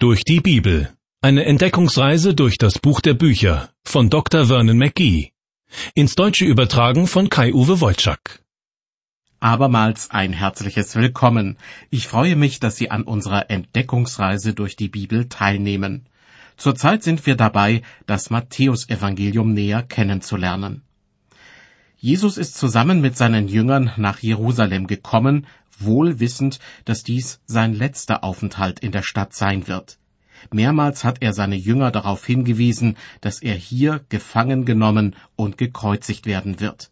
Durch die Bibel. Eine Entdeckungsreise durch das Buch der Bücher von Dr. Vernon McGee. Ins Deutsche übertragen von Kai-Uwe Wolczak. Abermals ein herzliches Willkommen. Ich freue mich, dass Sie an unserer Entdeckungsreise durch die Bibel teilnehmen. Zurzeit sind wir dabei, das Matthäusevangelium näher kennenzulernen. Jesus ist zusammen mit seinen Jüngern nach Jerusalem gekommen, wohl wissend, dass dies sein letzter Aufenthalt in der Stadt sein wird. Mehrmals hat er seine Jünger darauf hingewiesen, dass er hier gefangen genommen und gekreuzigt werden wird.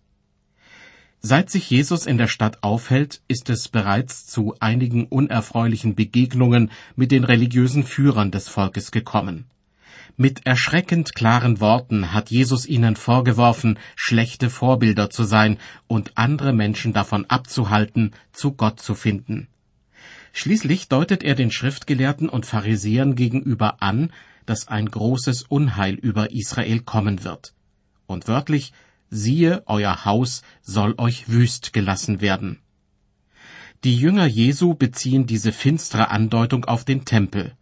Seit sich Jesus in der Stadt aufhält, ist es bereits zu einigen unerfreulichen Begegnungen mit den religiösen Führern des Volkes gekommen. Mit erschreckend klaren Worten hat Jesus ihnen vorgeworfen, schlechte Vorbilder zu sein und andere Menschen davon abzuhalten, zu Gott zu finden. Schließlich deutet er den Schriftgelehrten und Pharisäern gegenüber an, dass ein großes Unheil über Israel kommen wird. Und wörtlich, siehe, euer Haus soll euch wüst gelassen werden. Die Jünger Jesu beziehen diese finstere Andeutung auf den Tempel,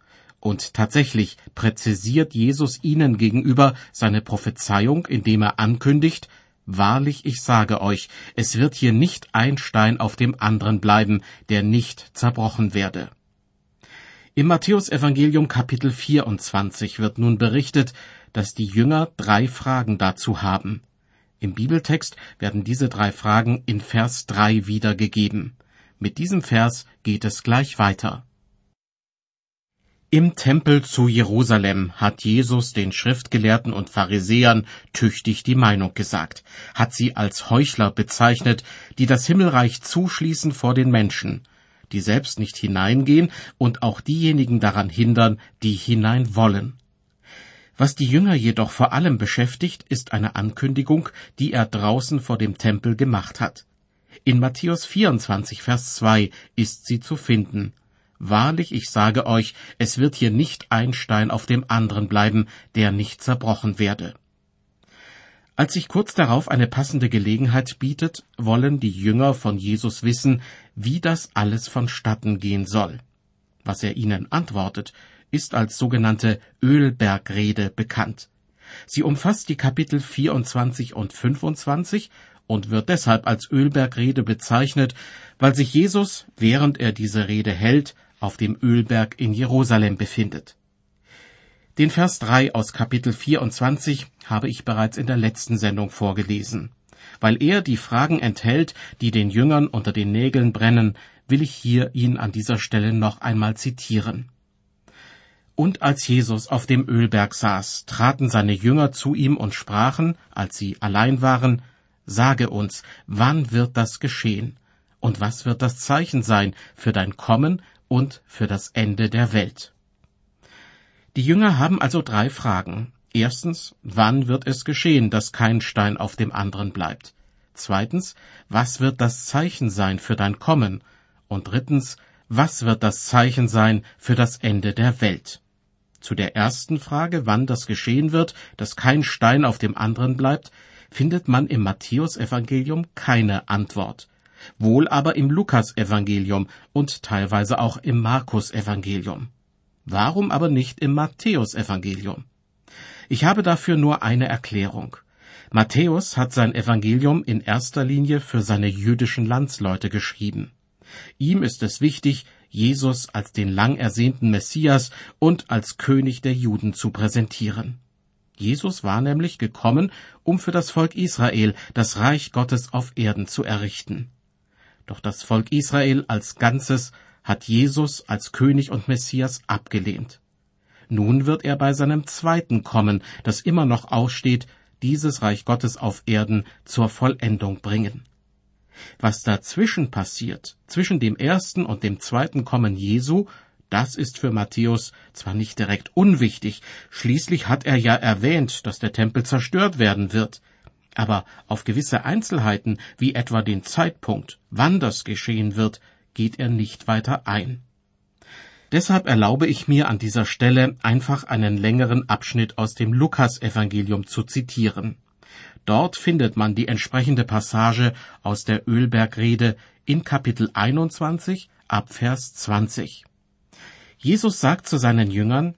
und tatsächlich präzisiert Jesus ihnen gegenüber seine Prophezeiung, indem er ankündigt, Wahrlich, ich sage euch, es wird hier nicht ein Stein auf dem anderen bleiben, der nicht zerbrochen werde. Im Matthäusevangelium Kapitel 24 wird nun berichtet, dass die Jünger drei Fragen dazu haben. Im Bibeltext werden diese drei Fragen in Vers 3 wiedergegeben. Mit diesem Vers geht es gleich weiter. Im Tempel zu Jerusalem hat Jesus den Schriftgelehrten und Pharisäern tüchtig die Meinung gesagt, hat sie als Heuchler bezeichnet, die das Himmelreich zuschließen vor den Menschen, die selbst nicht hineingehen und auch diejenigen daran hindern, die hinein wollen. Was die Jünger jedoch vor allem beschäftigt, ist eine Ankündigung, die er draußen vor dem Tempel gemacht hat. In Matthäus 24, Vers 2 ist sie zu finden. Wahrlich, ich sage euch, es wird hier nicht ein Stein auf dem anderen bleiben, der nicht zerbrochen werde. Als sich kurz darauf eine passende Gelegenheit bietet, wollen die Jünger von Jesus wissen, wie das alles vonstatten gehen soll. Was er ihnen antwortet, ist als sogenannte Ölbergrede bekannt. Sie umfasst die Kapitel 24 und 25 und wird deshalb als Ölbergrede bezeichnet, weil sich Jesus, während er diese Rede hält, auf dem Ölberg in Jerusalem befindet. Den Vers 3 aus Kapitel 24 habe ich bereits in der letzten Sendung vorgelesen. Weil er die Fragen enthält, die den Jüngern unter den Nägeln brennen, will ich hier ihn an dieser Stelle noch einmal zitieren. Und als Jesus auf dem Ölberg saß, traten seine Jünger zu ihm und sprachen, als sie allein waren, Sage uns, wann wird das geschehen? Und was wird das Zeichen sein für dein Kommen und für das Ende der Welt. Die Jünger haben also drei Fragen. Erstens, wann wird es geschehen, dass kein Stein auf dem anderen bleibt? Zweitens, was wird das Zeichen sein für dein Kommen? Und drittens, was wird das Zeichen sein für das Ende der Welt? Zu der ersten Frage, wann das geschehen wird, dass kein Stein auf dem anderen bleibt, findet man im Matthäusevangelium keine Antwort wohl aber im Lukasevangelium und teilweise auch im Markusevangelium. Warum aber nicht im Matthäusevangelium? Ich habe dafür nur eine Erklärung. Matthäus hat sein Evangelium in erster Linie für seine jüdischen Landsleute geschrieben. Ihm ist es wichtig, Jesus als den lang ersehnten Messias und als König der Juden zu präsentieren. Jesus war nämlich gekommen, um für das Volk Israel das Reich Gottes auf Erden zu errichten. Doch das Volk Israel als Ganzes hat Jesus als König und Messias abgelehnt. Nun wird er bei seinem zweiten Kommen, das immer noch aussteht, dieses Reich Gottes auf Erden zur Vollendung bringen. Was dazwischen passiert, zwischen dem ersten und dem zweiten Kommen Jesu, das ist für Matthäus zwar nicht direkt unwichtig, schließlich hat er ja erwähnt, dass der Tempel zerstört werden wird, aber auf gewisse Einzelheiten, wie etwa den Zeitpunkt, wann das geschehen wird, geht er nicht weiter ein. Deshalb erlaube ich mir an dieser Stelle einfach einen längeren Abschnitt aus dem Lukasevangelium zu zitieren. Dort findet man die entsprechende Passage aus der Ölbergrede in Kapitel 21 ab Vers 20. Jesus sagt zu seinen Jüngern,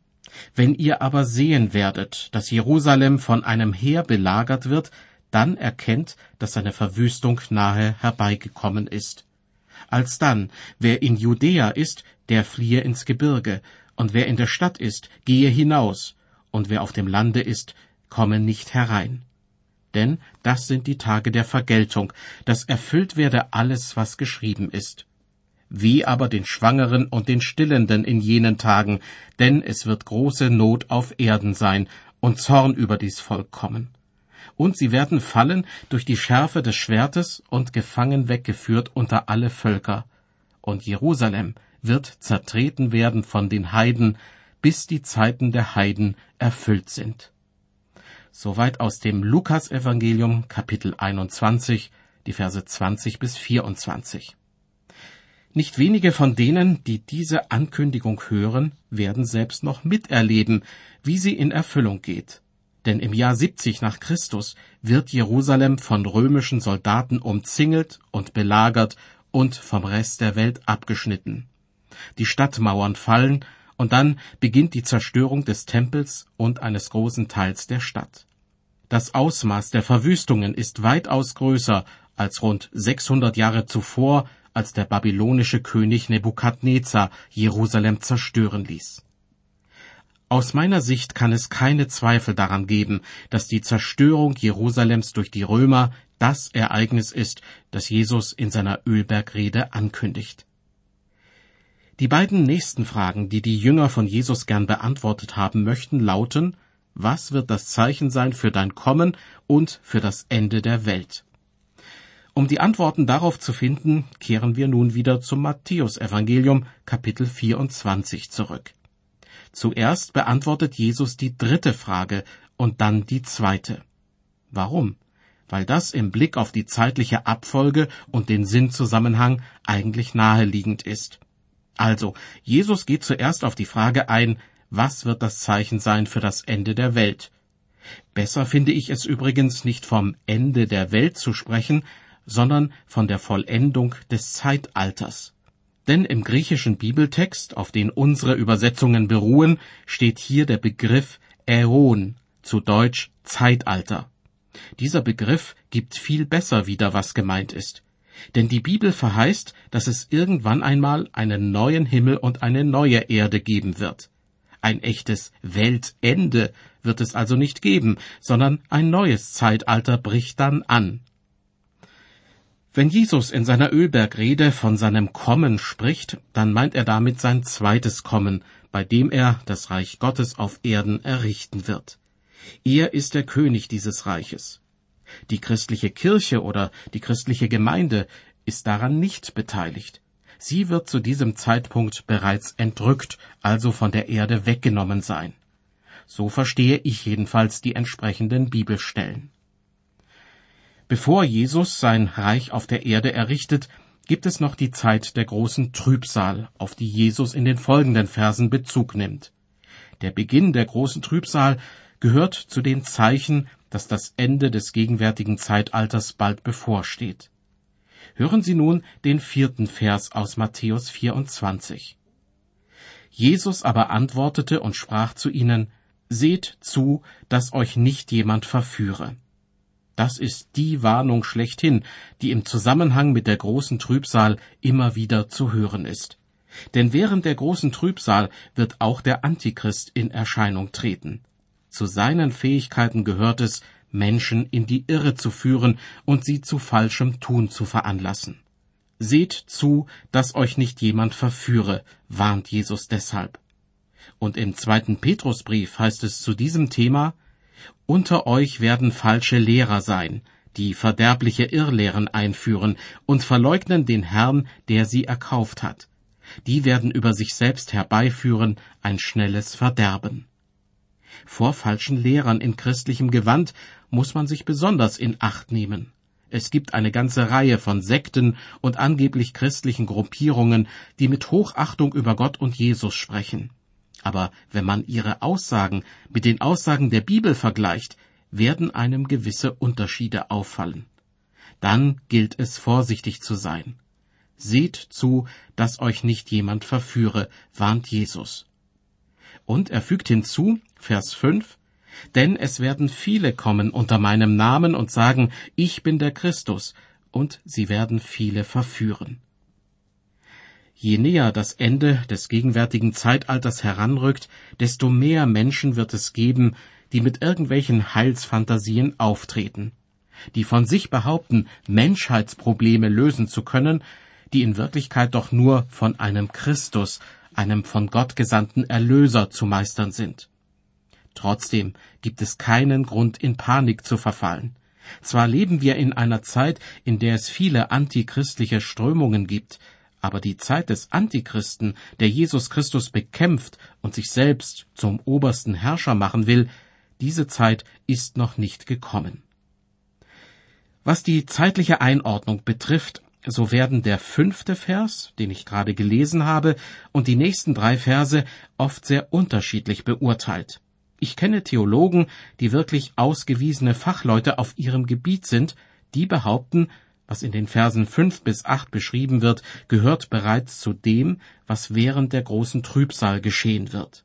wenn ihr aber sehen werdet, dass Jerusalem von einem Heer belagert wird, dann erkennt, dass seine Verwüstung nahe herbeigekommen ist. Alsdann, wer in Judäa ist, der fliehe ins Gebirge, und wer in der Stadt ist, gehe hinaus, und wer auf dem Lande ist, komme nicht herein. Denn das sind die Tage der Vergeltung, dass erfüllt werde alles, was geschrieben ist. Wie aber den Schwangeren und den Stillenden in jenen Tagen, denn es wird große Not auf Erden sein und Zorn über dies Volk kommen. Und sie werden fallen durch die Schärfe des Schwertes und gefangen weggeführt unter alle Völker. Und Jerusalem wird zertreten werden von den Heiden, bis die Zeiten der Heiden erfüllt sind. Soweit aus dem Lukasevangelium Kapitel 21, die Verse 20 bis 24. Nicht wenige von denen, die diese Ankündigung hören, werden selbst noch miterleben, wie sie in Erfüllung geht. Denn im Jahr 70 nach Christus wird Jerusalem von römischen Soldaten umzingelt und belagert und vom Rest der Welt abgeschnitten. Die Stadtmauern fallen, und dann beginnt die Zerstörung des Tempels und eines großen Teils der Stadt. Das Ausmaß der Verwüstungen ist weitaus größer als rund 600 Jahre zuvor als der babylonische König Nebukadnezar Jerusalem zerstören ließ. Aus meiner Sicht kann es keine Zweifel daran geben, dass die Zerstörung Jerusalems durch die Römer das Ereignis ist, das Jesus in seiner Ölbergrede ankündigt. Die beiden nächsten Fragen, die die Jünger von Jesus gern beantwortet haben möchten, lauten, was wird das Zeichen sein für dein Kommen und für das Ende der Welt? Um die Antworten darauf zu finden, kehren wir nun wieder zum Matthäusevangelium Kapitel 24 zurück. Zuerst beantwortet Jesus die dritte Frage und dann die zweite. Warum? Weil das im Blick auf die zeitliche Abfolge und den Sinnzusammenhang eigentlich naheliegend ist. Also, Jesus geht zuerst auf die Frage ein, was wird das Zeichen sein für das Ende der Welt? Besser finde ich es übrigens nicht vom Ende der Welt zu sprechen, sondern von der Vollendung des Zeitalters. Denn im griechischen Bibeltext, auf den unsere Übersetzungen beruhen, steht hier der Begriff Äon, zu Deutsch Zeitalter. Dieser Begriff gibt viel besser wieder, was gemeint ist. Denn die Bibel verheißt, dass es irgendwann einmal einen neuen Himmel und eine neue Erde geben wird. Ein echtes Weltende wird es also nicht geben, sondern ein neues Zeitalter bricht dann an. Wenn Jesus in seiner Ölbergrede von seinem Kommen spricht, dann meint er damit sein zweites Kommen, bei dem er das Reich Gottes auf Erden errichten wird. Er ist der König dieses Reiches. Die christliche Kirche oder die christliche Gemeinde ist daran nicht beteiligt. Sie wird zu diesem Zeitpunkt bereits entrückt, also von der Erde weggenommen sein. So verstehe ich jedenfalls die entsprechenden Bibelstellen. Bevor Jesus sein Reich auf der Erde errichtet, gibt es noch die Zeit der großen Trübsal, auf die Jesus in den folgenden Versen Bezug nimmt. Der Beginn der großen Trübsal gehört zu den Zeichen, dass das Ende des gegenwärtigen Zeitalters bald bevorsteht. Hören Sie nun den vierten Vers aus Matthäus 24. Jesus aber antwortete und sprach zu ihnen, Seht zu, dass euch nicht jemand verführe. Das ist die Warnung schlechthin, die im Zusammenhang mit der großen Trübsal immer wieder zu hören ist. Denn während der großen Trübsal wird auch der Antichrist in Erscheinung treten. Zu seinen Fähigkeiten gehört es, Menschen in die Irre zu führen und sie zu falschem Tun zu veranlassen. Seht zu, dass euch nicht jemand verführe, warnt Jesus deshalb. Und im zweiten Petrusbrief heißt es zu diesem Thema, unter euch werden falsche Lehrer sein, die verderbliche Irrlehren einführen und verleugnen den Herrn, der sie erkauft hat. Die werden über sich selbst herbeiführen ein schnelles Verderben. Vor falschen Lehrern in christlichem Gewand muss man sich besonders in Acht nehmen. Es gibt eine ganze Reihe von Sekten und angeblich christlichen Gruppierungen, die mit Hochachtung über Gott und Jesus sprechen. Aber wenn man ihre Aussagen mit den Aussagen der Bibel vergleicht, werden einem gewisse Unterschiede auffallen. Dann gilt es vorsichtig zu sein. Seht zu, dass euch nicht jemand verführe, warnt Jesus. Und er fügt hinzu, Vers 5, denn es werden viele kommen unter meinem Namen und sagen, ich bin der Christus, und sie werden viele verführen. Je näher das Ende des gegenwärtigen Zeitalters heranrückt, desto mehr Menschen wird es geben, die mit irgendwelchen Heilsfantasien auftreten, die von sich behaupten, Menschheitsprobleme lösen zu können, die in Wirklichkeit doch nur von einem Christus, einem von Gott gesandten Erlöser zu meistern sind. Trotzdem gibt es keinen Grund, in Panik zu verfallen. Zwar leben wir in einer Zeit, in der es viele antichristliche Strömungen gibt, aber die Zeit des Antichristen, der Jesus Christus bekämpft und sich selbst zum obersten Herrscher machen will, diese Zeit ist noch nicht gekommen. Was die zeitliche Einordnung betrifft, so werden der fünfte Vers, den ich gerade gelesen habe, und die nächsten drei Verse oft sehr unterschiedlich beurteilt. Ich kenne Theologen, die wirklich ausgewiesene Fachleute auf ihrem Gebiet sind, die behaupten, was in den Versen fünf bis acht beschrieben wird, gehört bereits zu dem, was während der großen Trübsal geschehen wird.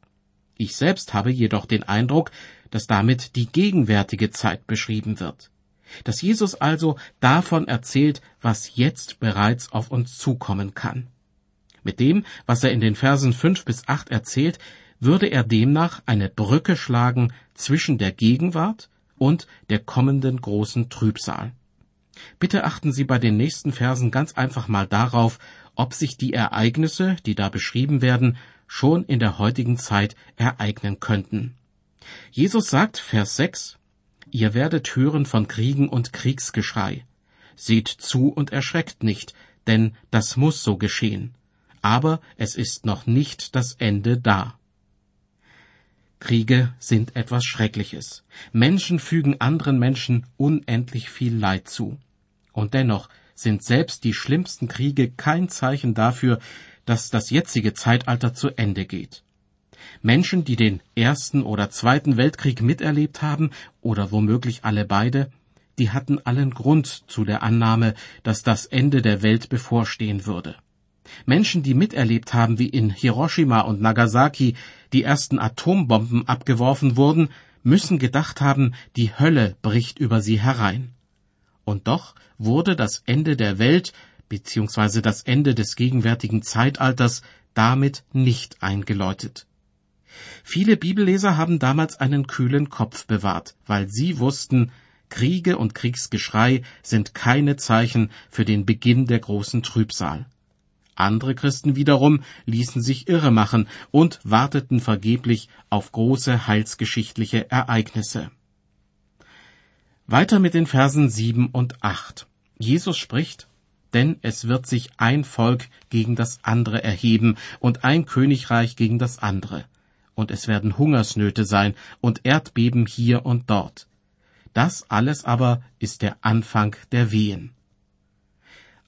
Ich selbst habe jedoch den Eindruck, dass damit die gegenwärtige Zeit beschrieben wird. Dass Jesus also davon erzählt, was jetzt bereits auf uns zukommen kann. Mit dem, was er in den Versen fünf bis acht erzählt, würde er demnach eine Brücke schlagen zwischen der Gegenwart und der kommenden großen Trübsal. Bitte achten Sie bei den nächsten Versen ganz einfach mal darauf, ob sich die Ereignisse, die da beschrieben werden, schon in der heutigen Zeit ereignen könnten. Jesus sagt, Vers 6, Ihr werdet hören von Kriegen und Kriegsgeschrei. Seht zu und erschreckt nicht, denn das muss so geschehen. Aber es ist noch nicht das Ende da. Kriege sind etwas Schreckliches. Menschen fügen anderen Menschen unendlich viel Leid zu. Und dennoch sind selbst die schlimmsten Kriege kein Zeichen dafür, dass das jetzige Zeitalter zu Ende geht. Menschen, die den Ersten oder Zweiten Weltkrieg miterlebt haben, oder womöglich alle beide, die hatten allen Grund zu der Annahme, dass das Ende der Welt bevorstehen würde. Menschen, die miterlebt haben, wie in Hiroshima und Nagasaki die ersten Atombomben abgeworfen wurden, müssen gedacht haben, die Hölle bricht über sie herein. Und doch wurde das Ende der Welt bzw. das Ende des gegenwärtigen Zeitalters damit nicht eingeläutet. Viele Bibelleser haben damals einen kühlen Kopf bewahrt, weil sie wussten, Kriege und Kriegsgeschrei sind keine Zeichen für den Beginn der großen Trübsal. Andere Christen wiederum ließen sich irre machen und warteten vergeblich auf große heilsgeschichtliche Ereignisse. Weiter mit den Versen sieben und acht. Jesus spricht, denn es wird sich ein Volk gegen das andere erheben und ein Königreich gegen das andere. Und es werden Hungersnöte sein und Erdbeben hier und dort. Das alles aber ist der Anfang der Wehen.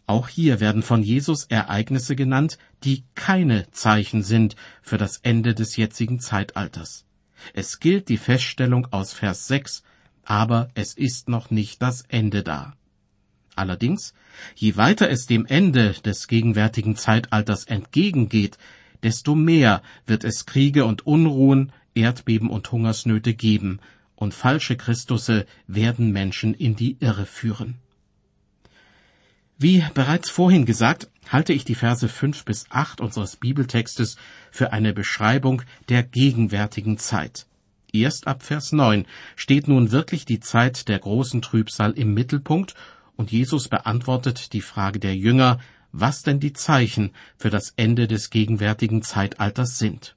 Auch hier werden von Jesus Ereignisse genannt, die keine Zeichen sind für das Ende des jetzigen Zeitalters. Es gilt die Feststellung aus Vers 6, aber es ist noch nicht das Ende da. Allerdings, je weiter es dem Ende des gegenwärtigen Zeitalters entgegengeht, desto mehr wird es Kriege und Unruhen, Erdbeben und Hungersnöte geben, und falsche Christusse werden Menschen in die Irre führen. Wie bereits vorhin gesagt, halte ich die Verse fünf bis acht unseres Bibeltextes für eine Beschreibung der gegenwärtigen Zeit. Erst ab Vers neun steht nun wirklich die Zeit der großen Trübsal im Mittelpunkt und Jesus beantwortet die Frage der Jünger, was denn die Zeichen für das Ende des gegenwärtigen Zeitalters sind.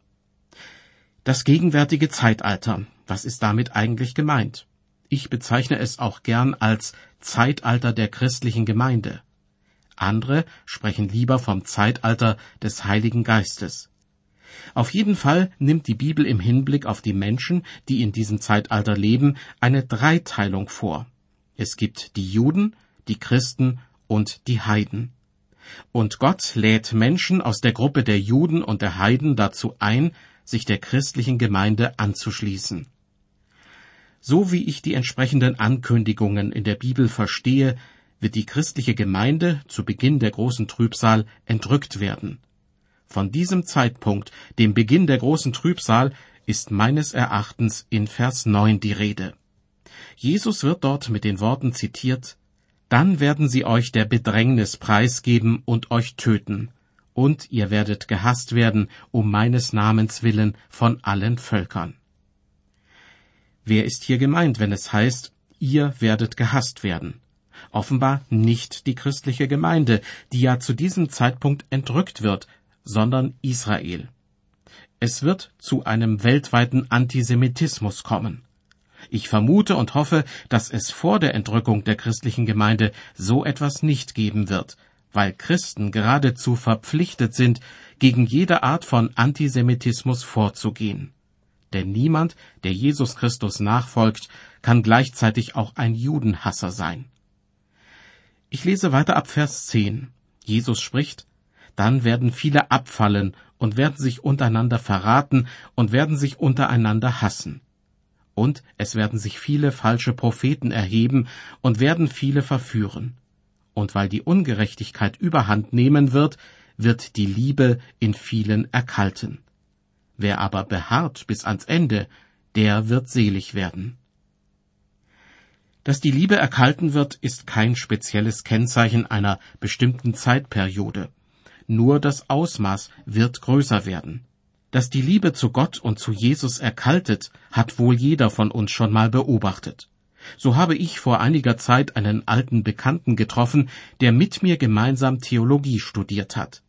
Das gegenwärtige Zeitalter, was ist damit eigentlich gemeint? Ich bezeichne es auch gern als Zeitalter der christlichen Gemeinde. Andere sprechen lieber vom Zeitalter des Heiligen Geistes. Auf jeden Fall nimmt die Bibel im Hinblick auf die Menschen, die in diesem Zeitalter leben, eine Dreiteilung vor. Es gibt die Juden, die Christen und die Heiden. Und Gott lädt Menschen aus der Gruppe der Juden und der Heiden dazu ein, sich der christlichen Gemeinde anzuschließen. So wie ich die entsprechenden Ankündigungen in der Bibel verstehe, wird die christliche Gemeinde zu Beginn der großen Trübsal entrückt werden. Von diesem Zeitpunkt, dem Beginn der großen Trübsal, ist meines Erachtens in Vers 9 die Rede. Jesus wird dort mit den Worten zitiert, Dann werden sie euch der Bedrängnis preisgeben und euch töten, und ihr werdet gehasst werden um meines Namens willen von allen Völkern. Wer ist hier gemeint, wenn es heißt, ihr werdet gehasst werden? Offenbar nicht die christliche Gemeinde, die ja zu diesem Zeitpunkt entrückt wird, sondern Israel. Es wird zu einem weltweiten Antisemitismus kommen. Ich vermute und hoffe, dass es vor der Entrückung der christlichen Gemeinde so etwas nicht geben wird, weil Christen geradezu verpflichtet sind, gegen jede Art von Antisemitismus vorzugehen. Denn niemand, der Jesus Christus nachfolgt, kann gleichzeitig auch ein Judenhasser sein. Ich lese weiter ab Vers 10. Jesus spricht, dann werden viele abfallen und werden sich untereinander verraten und werden sich untereinander hassen. Und es werden sich viele falsche Propheten erheben und werden viele verführen. Und weil die Ungerechtigkeit überhand nehmen wird, wird die Liebe in vielen erkalten. Wer aber beharrt bis ans Ende, der wird selig werden. Dass die Liebe erkalten wird, ist kein spezielles Kennzeichen einer bestimmten Zeitperiode. Nur das Ausmaß wird größer werden. Dass die Liebe zu Gott und zu Jesus erkaltet, hat wohl jeder von uns schon mal beobachtet. So habe ich vor einiger Zeit einen alten Bekannten getroffen, der mit mir gemeinsam Theologie studiert hat.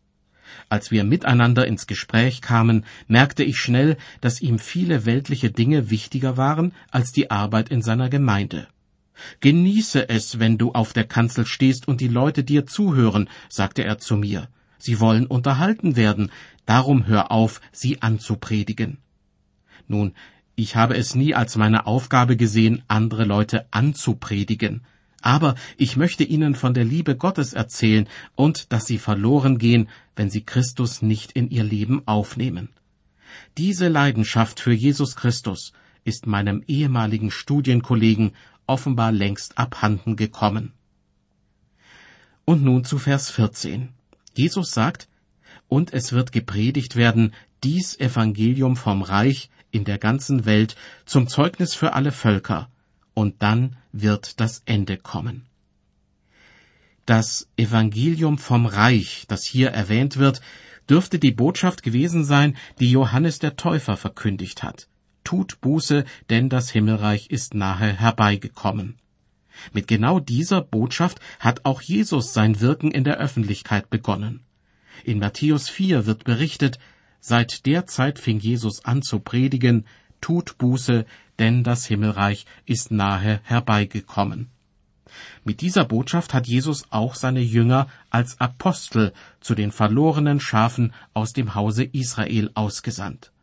Als wir miteinander ins Gespräch kamen, merkte ich schnell, dass ihm viele weltliche Dinge wichtiger waren als die Arbeit in seiner Gemeinde. Genieße es, wenn du auf der Kanzel stehst und die Leute dir zuhören, sagte er zu mir. Sie wollen unterhalten werden, darum hör auf, sie anzupredigen. Nun, ich habe es nie als meine Aufgabe gesehen, andere Leute anzupredigen. Aber ich möchte ihnen von der Liebe Gottes erzählen und dass sie verloren gehen, wenn sie Christus nicht in ihr Leben aufnehmen. Diese Leidenschaft für Jesus Christus ist meinem ehemaligen Studienkollegen offenbar längst abhanden gekommen. Und nun zu Vers 14. Jesus sagt, und es wird gepredigt werden, dies Evangelium vom Reich in der ganzen Welt zum Zeugnis für alle Völker, und dann wird das Ende kommen. Das Evangelium vom Reich, das hier erwähnt wird, dürfte die Botschaft gewesen sein, die Johannes der Täufer verkündigt hat tut Buße, denn das Himmelreich ist nahe herbeigekommen. Mit genau dieser Botschaft hat auch Jesus sein Wirken in der Öffentlichkeit begonnen. In Matthäus 4 wird berichtet, seit der Zeit fing Jesus an zu predigen, tut Buße, denn das Himmelreich ist nahe herbeigekommen. Mit dieser Botschaft hat Jesus auch seine Jünger als Apostel zu den verlorenen Schafen aus dem Hause Israel ausgesandt.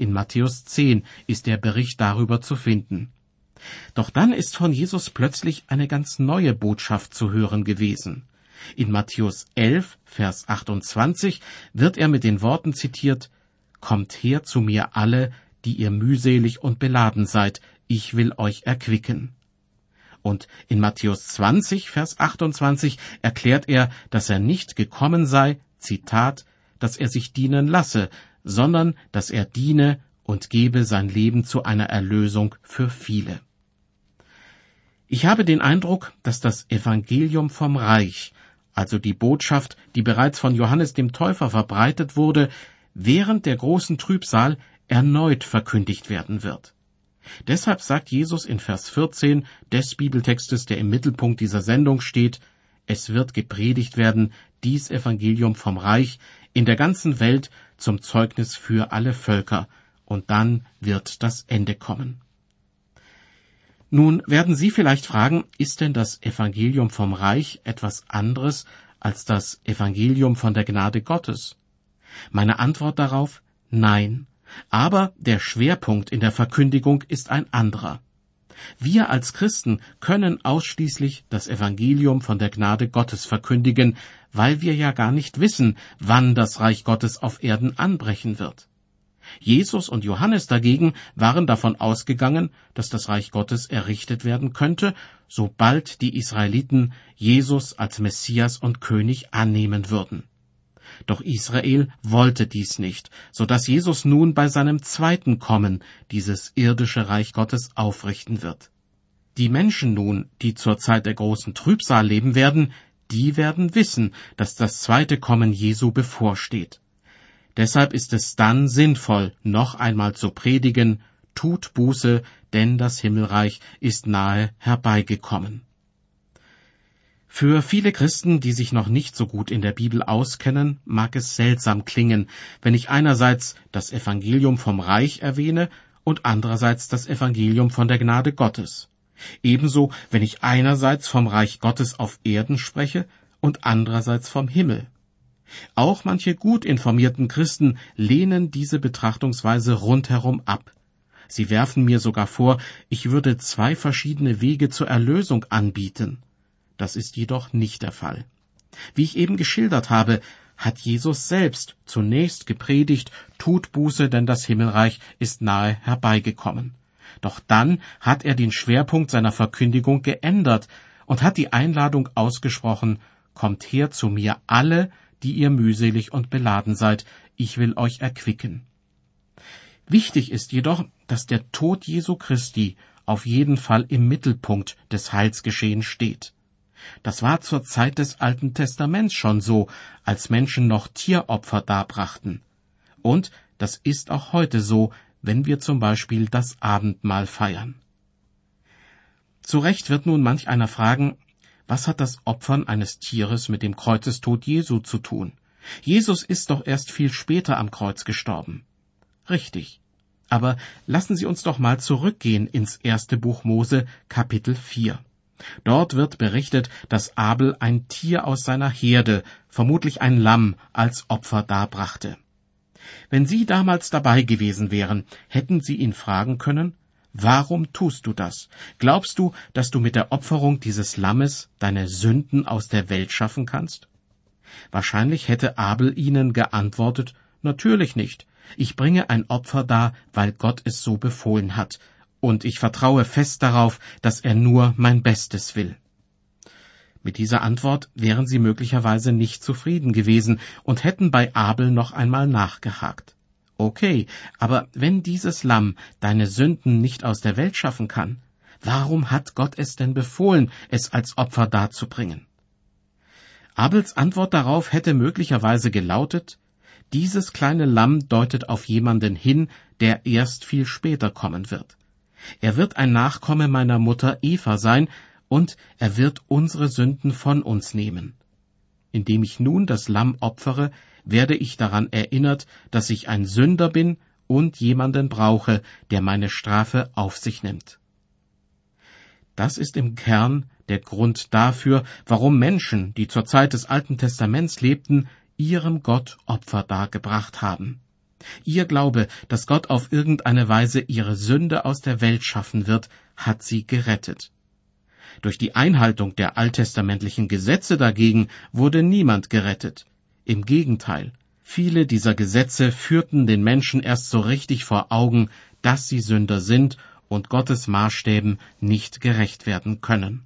In Matthäus 10 ist der Bericht darüber zu finden. Doch dann ist von Jesus plötzlich eine ganz neue Botschaft zu hören gewesen. In Matthäus 11, Vers 28 wird er mit den Worten zitiert, Kommt her zu mir alle, die ihr mühselig und beladen seid, ich will euch erquicken. Und in Matthäus 20, Vers 28 erklärt er, dass er nicht gekommen sei, Zitat, dass er sich dienen lasse, sondern dass er diene und gebe sein Leben zu einer Erlösung für viele. Ich habe den Eindruck, dass das Evangelium vom Reich, also die Botschaft, die bereits von Johannes dem Täufer verbreitet wurde, während der großen Trübsal erneut verkündigt werden wird. Deshalb sagt Jesus in Vers 14 des Bibeltextes, der im Mittelpunkt dieser Sendung steht, es wird gepredigt werden, dies Evangelium vom Reich in der ganzen Welt zum Zeugnis für alle Völker, und dann wird das Ende kommen. Nun werden Sie vielleicht fragen, ist denn das Evangelium vom Reich etwas anderes als das Evangelium von der Gnade Gottes? Meine Antwort darauf Nein, aber der Schwerpunkt in der Verkündigung ist ein anderer. Wir als Christen können ausschließlich das Evangelium von der Gnade Gottes verkündigen, weil wir ja gar nicht wissen, wann das Reich Gottes auf Erden anbrechen wird. Jesus und Johannes dagegen waren davon ausgegangen, dass das Reich Gottes errichtet werden könnte, sobald die Israeliten Jesus als Messias und König annehmen würden. Doch Israel wollte dies nicht, so dass Jesus nun bei seinem zweiten Kommen dieses irdische Reich Gottes aufrichten wird. Die Menschen nun, die zur Zeit der großen Trübsal leben werden, die werden wissen, dass das zweite Kommen Jesu bevorsteht. Deshalb ist es dann sinnvoll, noch einmal zu predigen, tut Buße, denn das Himmelreich ist nahe herbeigekommen. Für viele Christen, die sich noch nicht so gut in der Bibel auskennen, mag es seltsam klingen, wenn ich einerseits das Evangelium vom Reich erwähne und andererseits das Evangelium von der Gnade Gottes. Ebenso, wenn ich einerseits vom Reich Gottes auf Erden spreche und andererseits vom Himmel. Auch manche gut informierten Christen lehnen diese Betrachtungsweise rundherum ab. Sie werfen mir sogar vor, ich würde zwei verschiedene Wege zur Erlösung anbieten. Das ist jedoch nicht der Fall. Wie ich eben geschildert habe, hat Jesus selbst zunächst gepredigt, tut Buße, denn das Himmelreich ist nahe herbeigekommen. Doch dann hat er den Schwerpunkt seiner Verkündigung geändert und hat die Einladung ausgesprochen, Kommt her zu mir alle, die ihr mühselig und beladen seid, ich will euch erquicken. Wichtig ist jedoch, dass der Tod Jesu Christi auf jeden Fall im Mittelpunkt des Heilsgeschehens steht. Das war zur Zeit des Alten Testaments schon so, als Menschen noch Tieropfer darbrachten. Und das ist auch heute so, wenn wir zum Beispiel das Abendmahl feiern. Zu Recht wird nun manch einer fragen, was hat das Opfern eines Tieres mit dem Kreuzestod Jesu zu tun? Jesus ist doch erst viel später am Kreuz gestorben. Richtig. Aber lassen Sie uns doch mal zurückgehen ins erste Buch Mose, Kapitel 4. Dort wird berichtet, dass Abel ein Tier aus seiner Herde, vermutlich ein Lamm, als Opfer darbrachte. Wenn Sie damals dabei gewesen wären, hätten Sie ihn fragen können, Warum tust du das? Glaubst du, dass du mit der Opferung dieses Lammes deine Sünden aus der Welt schaffen kannst? Wahrscheinlich hätte Abel ihnen geantwortet, Natürlich nicht. Ich bringe ein Opfer dar, weil Gott es so befohlen hat, und ich vertraue fest darauf, dass er nur mein Bestes will. Mit dieser Antwort wären sie möglicherweise nicht zufrieden gewesen und hätten bei Abel noch einmal nachgehakt. Okay, aber wenn dieses Lamm deine Sünden nicht aus der Welt schaffen kann, warum hat Gott es denn befohlen, es als Opfer darzubringen? Abels Antwort darauf hätte möglicherweise gelautet, dieses kleine Lamm deutet auf jemanden hin, der erst viel später kommen wird. Er wird ein Nachkomme meiner Mutter Eva sein, und er wird unsere Sünden von uns nehmen. Indem ich nun das Lamm opfere, werde ich daran erinnert, dass ich ein Sünder bin und jemanden brauche, der meine Strafe auf sich nimmt. Das ist im Kern der Grund dafür, warum Menschen, die zur Zeit des Alten Testaments lebten, ihrem Gott Opfer dargebracht haben. Ihr Glaube, dass Gott auf irgendeine Weise ihre Sünde aus der Welt schaffen wird, hat sie gerettet. Durch die Einhaltung der alttestamentlichen Gesetze dagegen wurde niemand gerettet. Im Gegenteil, viele dieser Gesetze führten den Menschen erst so richtig vor Augen, dass sie Sünder sind und Gottes Maßstäben nicht gerecht werden können.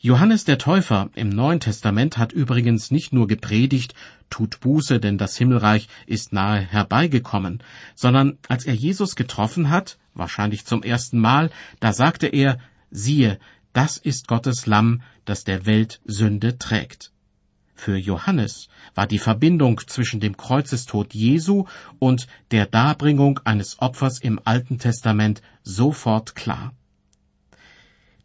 Johannes der Täufer im Neuen Testament hat übrigens nicht nur gepredigt, tut Buße, denn das Himmelreich ist nahe herbeigekommen, sondern als er Jesus getroffen hat, wahrscheinlich zum ersten Mal, da sagte er, siehe, das ist Gottes Lamm, das der Welt Sünde trägt. Für Johannes war die Verbindung zwischen dem Kreuzestod Jesu und der Darbringung eines Opfers im Alten Testament sofort klar.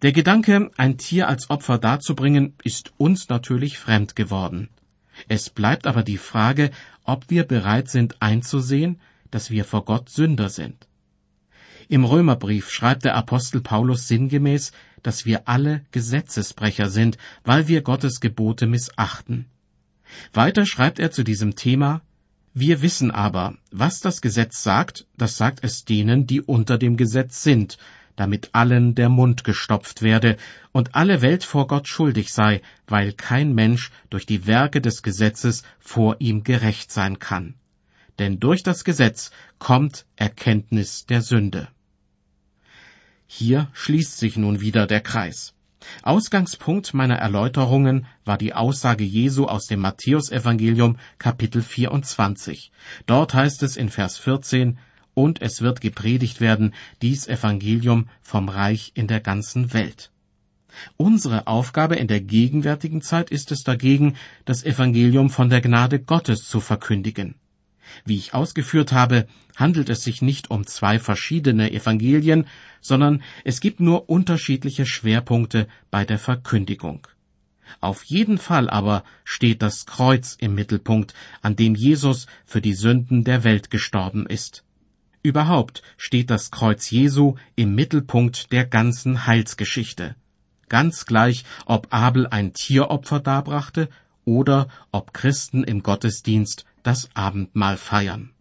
Der Gedanke, ein Tier als Opfer darzubringen, ist uns natürlich fremd geworden. Es bleibt aber die Frage, ob wir bereit sind einzusehen, dass wir vor Gott Sünder sind. Im Römerbrief schreibt der Apostel Paulus sinngemäß, dass wir alle Gesetzesbrecher sind, weil wir Gottes Gebote missachten. Weiter schreibt er zu diesem Thema, wir wissen aber, was das Gesetz sagt, das sagt es denen, die unter dem Gesetz sind, damit allen der Mund gestopft werde und alle Welt vor Gott schuldig sei, weil kein Mensch durch die Werke des Gesetzes vor ihm gerecht sein kann. Denn durch das Gesetz kommt Erkenntnis der Sünde. Hier schließt sich nun wieder der Kreis. Ausgangspunkt meiner Erläuterungen war die Aussage Jesu aus dem Matthäusevangelium Kapitel 24. Dort heißt es in Vers 14, und es wird gepredigt werden, dies Evangelium vom Reich in der ganzen Welt. Unsere Aufgabe in der gegenwärtigen Zeit ist es dagegen, das Evangelium von der Gnade Gottes zu verkündigen. Wie ich ausgeführt habe, handelt es sich nicht um zwei verschiedene Evangelien, sondern es gibt nur unterschiedliche Schwerpunkte bei der Verkündigung. Auf jeden Fall aber steht das Kreuz im Mittelpunkt, an dem Jesus für die Sünden der Welt gestorben ist. Überhaupt steht das Kreuz Jesu im Mittelpunkt der ganzen Heilsgeschichte. Ganz gleich, ob Abel ein Tieropfer darbrachte oder ob Christen im Gottesdienst das Abendmahl feiern.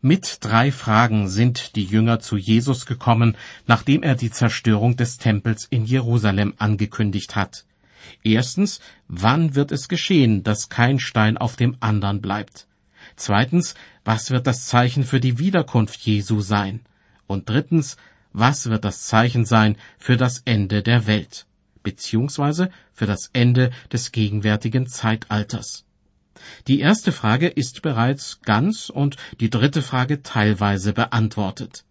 Mit drei Fragen sind die Jünger zu Jesus gekommen, nachdem er die Zerstörung des Tempels in Jerusalem angekündigt hat. Erstens, wann wird es geschehen, dass kein Stein auf dem anderen bleibt? Zweitens, was wird das Zeichen für die Wiederkunft Jesu sein? Und drittens, was wird das Zeichen sein für das Ende der Welt, beziehungsweise für das Ende des gegenwärtigen Zeitalters? Die erste Frage ist bereits ganz und die dritte Frage teilweise beantwortet.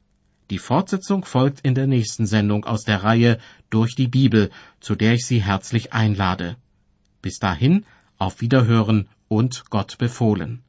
Die Fortsetzung folgt in der nächsten Sendung aus der Reihe Durch die Bibel, zu der ich Sie herzlich einlade. Bis dahin, auf Wiederhören und Gott befohlen.